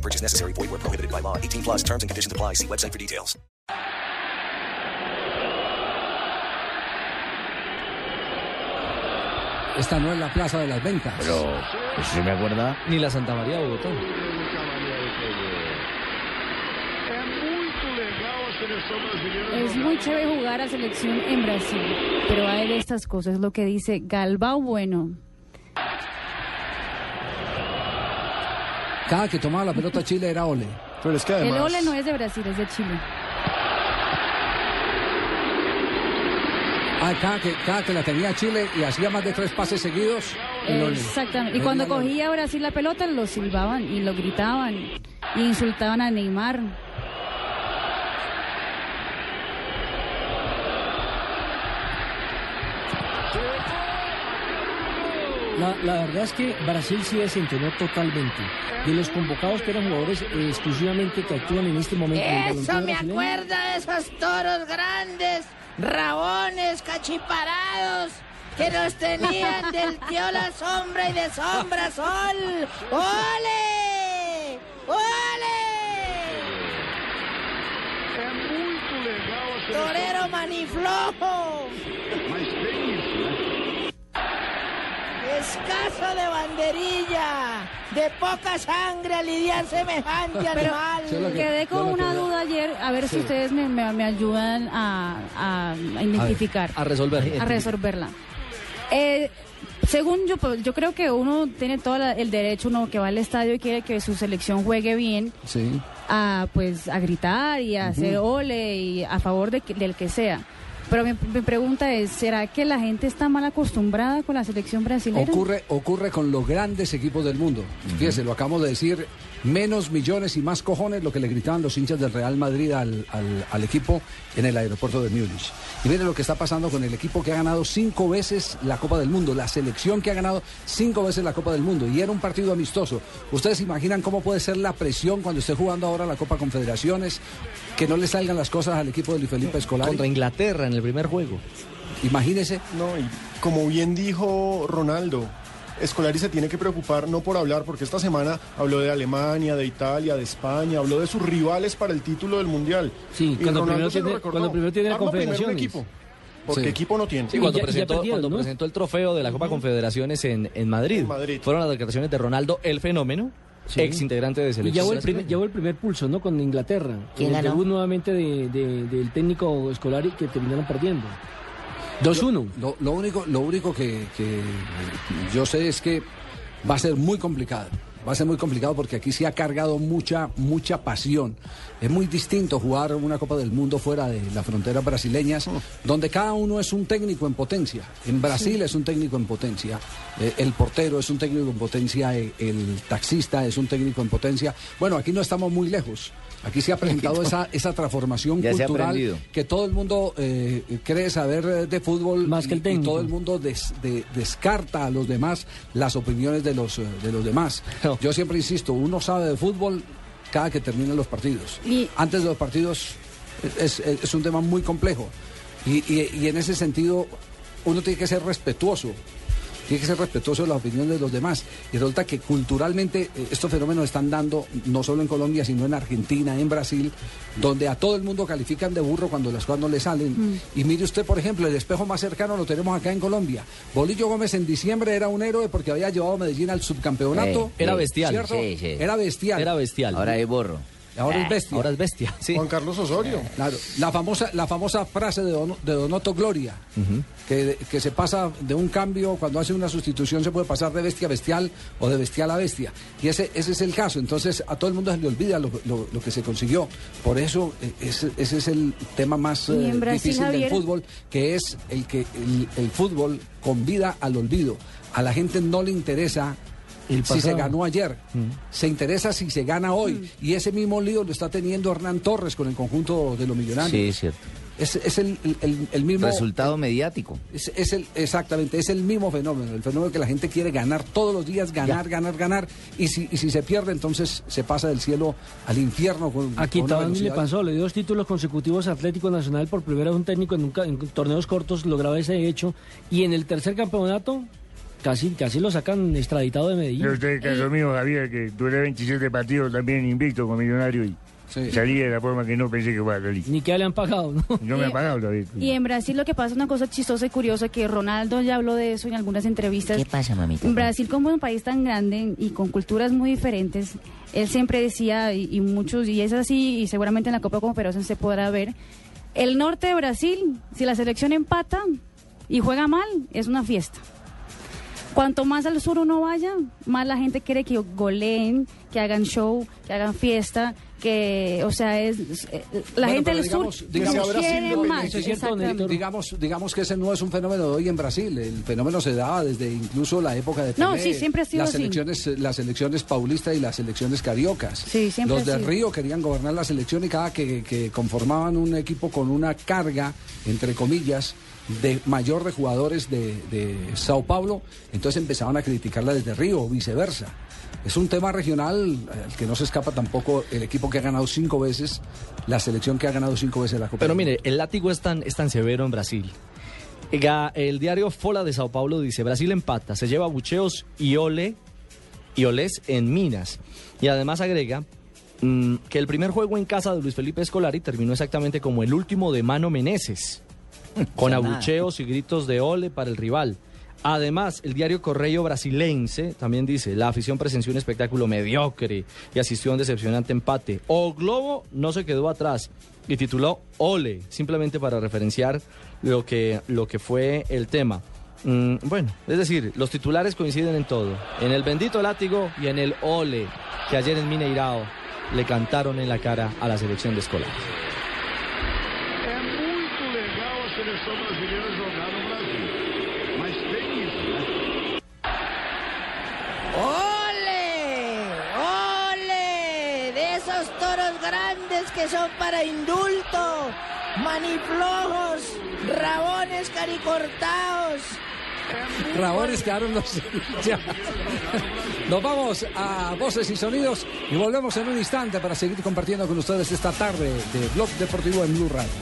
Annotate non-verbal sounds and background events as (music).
No purchase necessary. Void where prohibited by law. 18 plus terms and conditions apply. See website for details. Esta no es la plaza de las ventas. Pero, pues, si me acuerda, Ni la Santa María de Bogotá. Es muy chévere jugar a selección en Brasil, pero hay de estas cosas, lo que dice Galbao Bueno. Cada que tomaba la pelota Chile era ole. Pero es que El ole no es de Brasil, es de Chile. Ah, cada que, cada que la tenía Chile y hacía más de tres pases seguidos. Exactamente. Y cuando cogía Brasil la pelota, lo silbaban y lo gritaban y insultaban a Neymar. La, la verdad es que Brasil sí desentonó totalmente. De los convocados que eran jugadores eh, exclusivamente que actúan en este momento. Eso me brasileño. acuerda de esos toros grandes, rabones, cachiparados, que nos tenían del tío la sombra y de sombra sol. ¡Ole! ¡Ole! Torero maniflojo. Escaso de banderilla, de poca sangre a lidiar semejante animal. que- Quedé con una que- duda ayer, a ver si ustedes me, me- me ayudan a, a- a identificar. A resolver. a resolverla. Eh, según yo, pues, yo creo que uno tiene todo la- el derecho, uno que va al estadio y quiere que su selección juegue bien, Sí. a pues a gritar y a hacer ole y a favor de del que sea. Pero mi, mi pregunta es, ¿será que la gente está mal acostumbrada con la selección brasileña? Ocurre, ocurre con los grandes equipos del mundo. Fíjese, lo acabamos de decir, menos millones y más cojones lo que le gritaban los hinchas del Real Madrid al, al- al equipo en el aeropuerto de Múnich. Y mire lo que está pasando con el equipo que ha ganado cinco veces la Copa del Mundo, la selección que ha ganado cinco veces la Copa del Mundo. Y era un partido amistoso. ¿Ustedes se imaginan cómo puede ser la presión cuando esté jugando ahora la Copa Confederaciones? Que no le salgan las cosas al equipo de Luis Felipe Escolar. Contra Inglaterra en el primer juego. Imagínese. No, y como bien dijo Ronaldo, Escolari se tiene que preocupar no por hablar, porque esta semana habló de Alemania, de Italia, de España, habló de sus rivales para el título del Mundial. Sí, Y cuando primero tiene- recordó. cuando primero tiene Arma primero confederaciones. equipo, porque Sí. equipo no tiene. Sí, cuando, ya- ya presentó, perdieron, cuando ¿no? presentó el trofeo de la Copa Confederaciones en, en Madrid. En Madrid. Fueron las declaraciones de Ronaldo, el fenómeno, Sí. ex integrante de Y selección. llevó el, primer, brasileña. llevó el primer pulso, ¿no? Con Inglaterra. ¿Quién el ganó? debut nuevamente de, de- del técnico escolar y que terminaron perdiendo. 2-1. Lo, lo único, lo único que, que yo sé es que va a ser muy complicado. Va a ser muy complicado porque aquí se ha cargado mucha, mucha pasión. Es muy distinto jugar una Copa del Mundo fuera de las fronteras brasileñas, donde cada uno es un técnico en potencia. En Brasil es un técnico en potencia, eh, el portero es un técnico en potencia, eh, el taxista es un técnico en potencia. Bueno, aquí no estamos muy lejos. Aquí se ha presentado (laughs) esa, esa transformación Ya cultural que todo el mundo eh, cree saber eh, de fútbol Más que el y- y, todo el mundo des- de- descarta a los demás las opiniones de los, de los demás. (laughs) Yo siempre insisto, uno sabe de fútbol cada que terminan los partidos. Y- Antes de los partidos es, es- es un tema muy complejo y, y- y en ese sentido uno tiene que ser respetuoso. Tiene que ser respetuoso de las opiniones de los demás. Y resulta que culturalmente eh, estos fenómenos están dando no solo en Colombia, sino en Argentina, en Brasil, donde a todo el mundo califican de burro cuando las cosas no le salen. Y mire usted, por ejemplo, el espejo más cercano lo tenemos acá en Colombia. Bolillo Gómez en diciembre era un héroe porque había llevado a Medellín al subcampeonato. Sí, Era sí. bestial. ¿cierto? Sí, sí. Era bestial. Era bestial. Ahora hay borro. Ahora es bestia. Ahora es bestia. Sí. Juan Carlos Osorio. Claro, la famosa, la famosa frase de, Don- de Donoto Gloria, que, que se pasa de un cambio, cuando hace una sustitución se puede pasar de bestia a bestial o de bestial a bestia. Y ese, ese es el caso, entonces a todo el mundo se le olvida lo, lo- lo que se consiguió. Por eso eh, ese, ese es el tema más eh, Brasil, difícil del fútbol, que es el que el, el fútbol convida al olvido. A la gente no le interesa si se ganó ayer. Mm. Se interesa si se gana hoy. Y ese mismo lío lo está teniendo Hernán Torres con el conjunto de los millonarios. Sí, es cierto. Es, es el, el- el mismo... Resultado mediático. Es, es el, exactamente, es el mismo fenómeno, el fenómeno que la gente quiere ganar todos los días, ganar, ganar, ganar, y si, y si se pierde, entonces se pasa del cielo al infierno con, Aquí también le pasó, le dio dos títulos consecutivos a Atlético Nacional por primera vez un técnico en, un en torneos cortos lograba ese hecho y en el tercer campeonato casi casi lo sacan extraditado de Medellín. Estoy en caso mío, Javier, que duré 27 partidos también invicto con Millonario y Sí. salí de la forma que no pensé que fuera a salir. Ni que le han pagado, ¿no? (laughs) No me han pagado todavía. Y en Brasil lo que pasa es una cosa chistosa y curiosa que Ronaldo ya habló de eso en algunas entrevistas. ¿Qué pasa, mamita? En Brasil, como es un país tan grande y con culturas muy diferentes, él siempre decía, y, y muchos, y es así, y seguramente en la Copa Confederación se podrá ver, el norte de Brasil, si la selección empata y juega mal, es una fiesta. Cuanto más al sur uno vaya, más la gente quiere que goleen, que hagan show, que hagan fiesta, que, o sea, es, es- eh, la Bueno, gente del digamos- sur digamos- quiere más. Cierto. Digamos, digamos que ese no es un fenómeno de hoy en Brasil. El fenómeno se daba desde incluso la época de No, Pelé, sí, siempre ha sido las así. elecciones, las elecciones paulistas y las elecciones cariocas. Sí, siempre Los de. Río querían gobernar la selección y cada que, que conformaban un equipo con una carga, entre comillas, de mayor de jugadores de, de Sao Paulo, entonces empezaban a criticarla desde Río o viceversa. Es un tema regional al que no se escapa tampoco el equipo que ha ganado cinco veces, la selección que ha ganado cinco veces la Copa. Pero mire, el látigo es tan, es tan severo en Brasil. El diario Fola de Sao Paulo dice, Brasil empata, se lleva bucheos y ole y olés en Minas. Y además agrega mm, que el primer juego en casa de Luis Felipe Escolari terminó exactamente como el último de Mano Meneses, (laughs) con abucheos y gritos de ole para el rival. Además, el diario Correio Brasilense también dice, la afición presenció un espectáculo mediocre y asistió a un decepcionante empate. O Globo no se quedó atrás y tituló Ole, simplemente para referenciar lo que, lo que fue el tema. Mm, bueno, es decir, los titulares coinciden en todo, en el bendito látigo y en el Ole, que ayer en Mineirao le cantaron en la cara a la selección de Escolar. Seleção brasileira jogar no Brasil. Mas tem isso? ¡Ole! ¡Ole! De esos toros grandes que son para indulto, maniflojos, rabones caricortados. Rabones quedaron los ya. Nos vamos a voces y sonidos y volvemos en un instante para seguir compartiendo con ustedes esta tarde de Blog Deportivo en Blue Radio.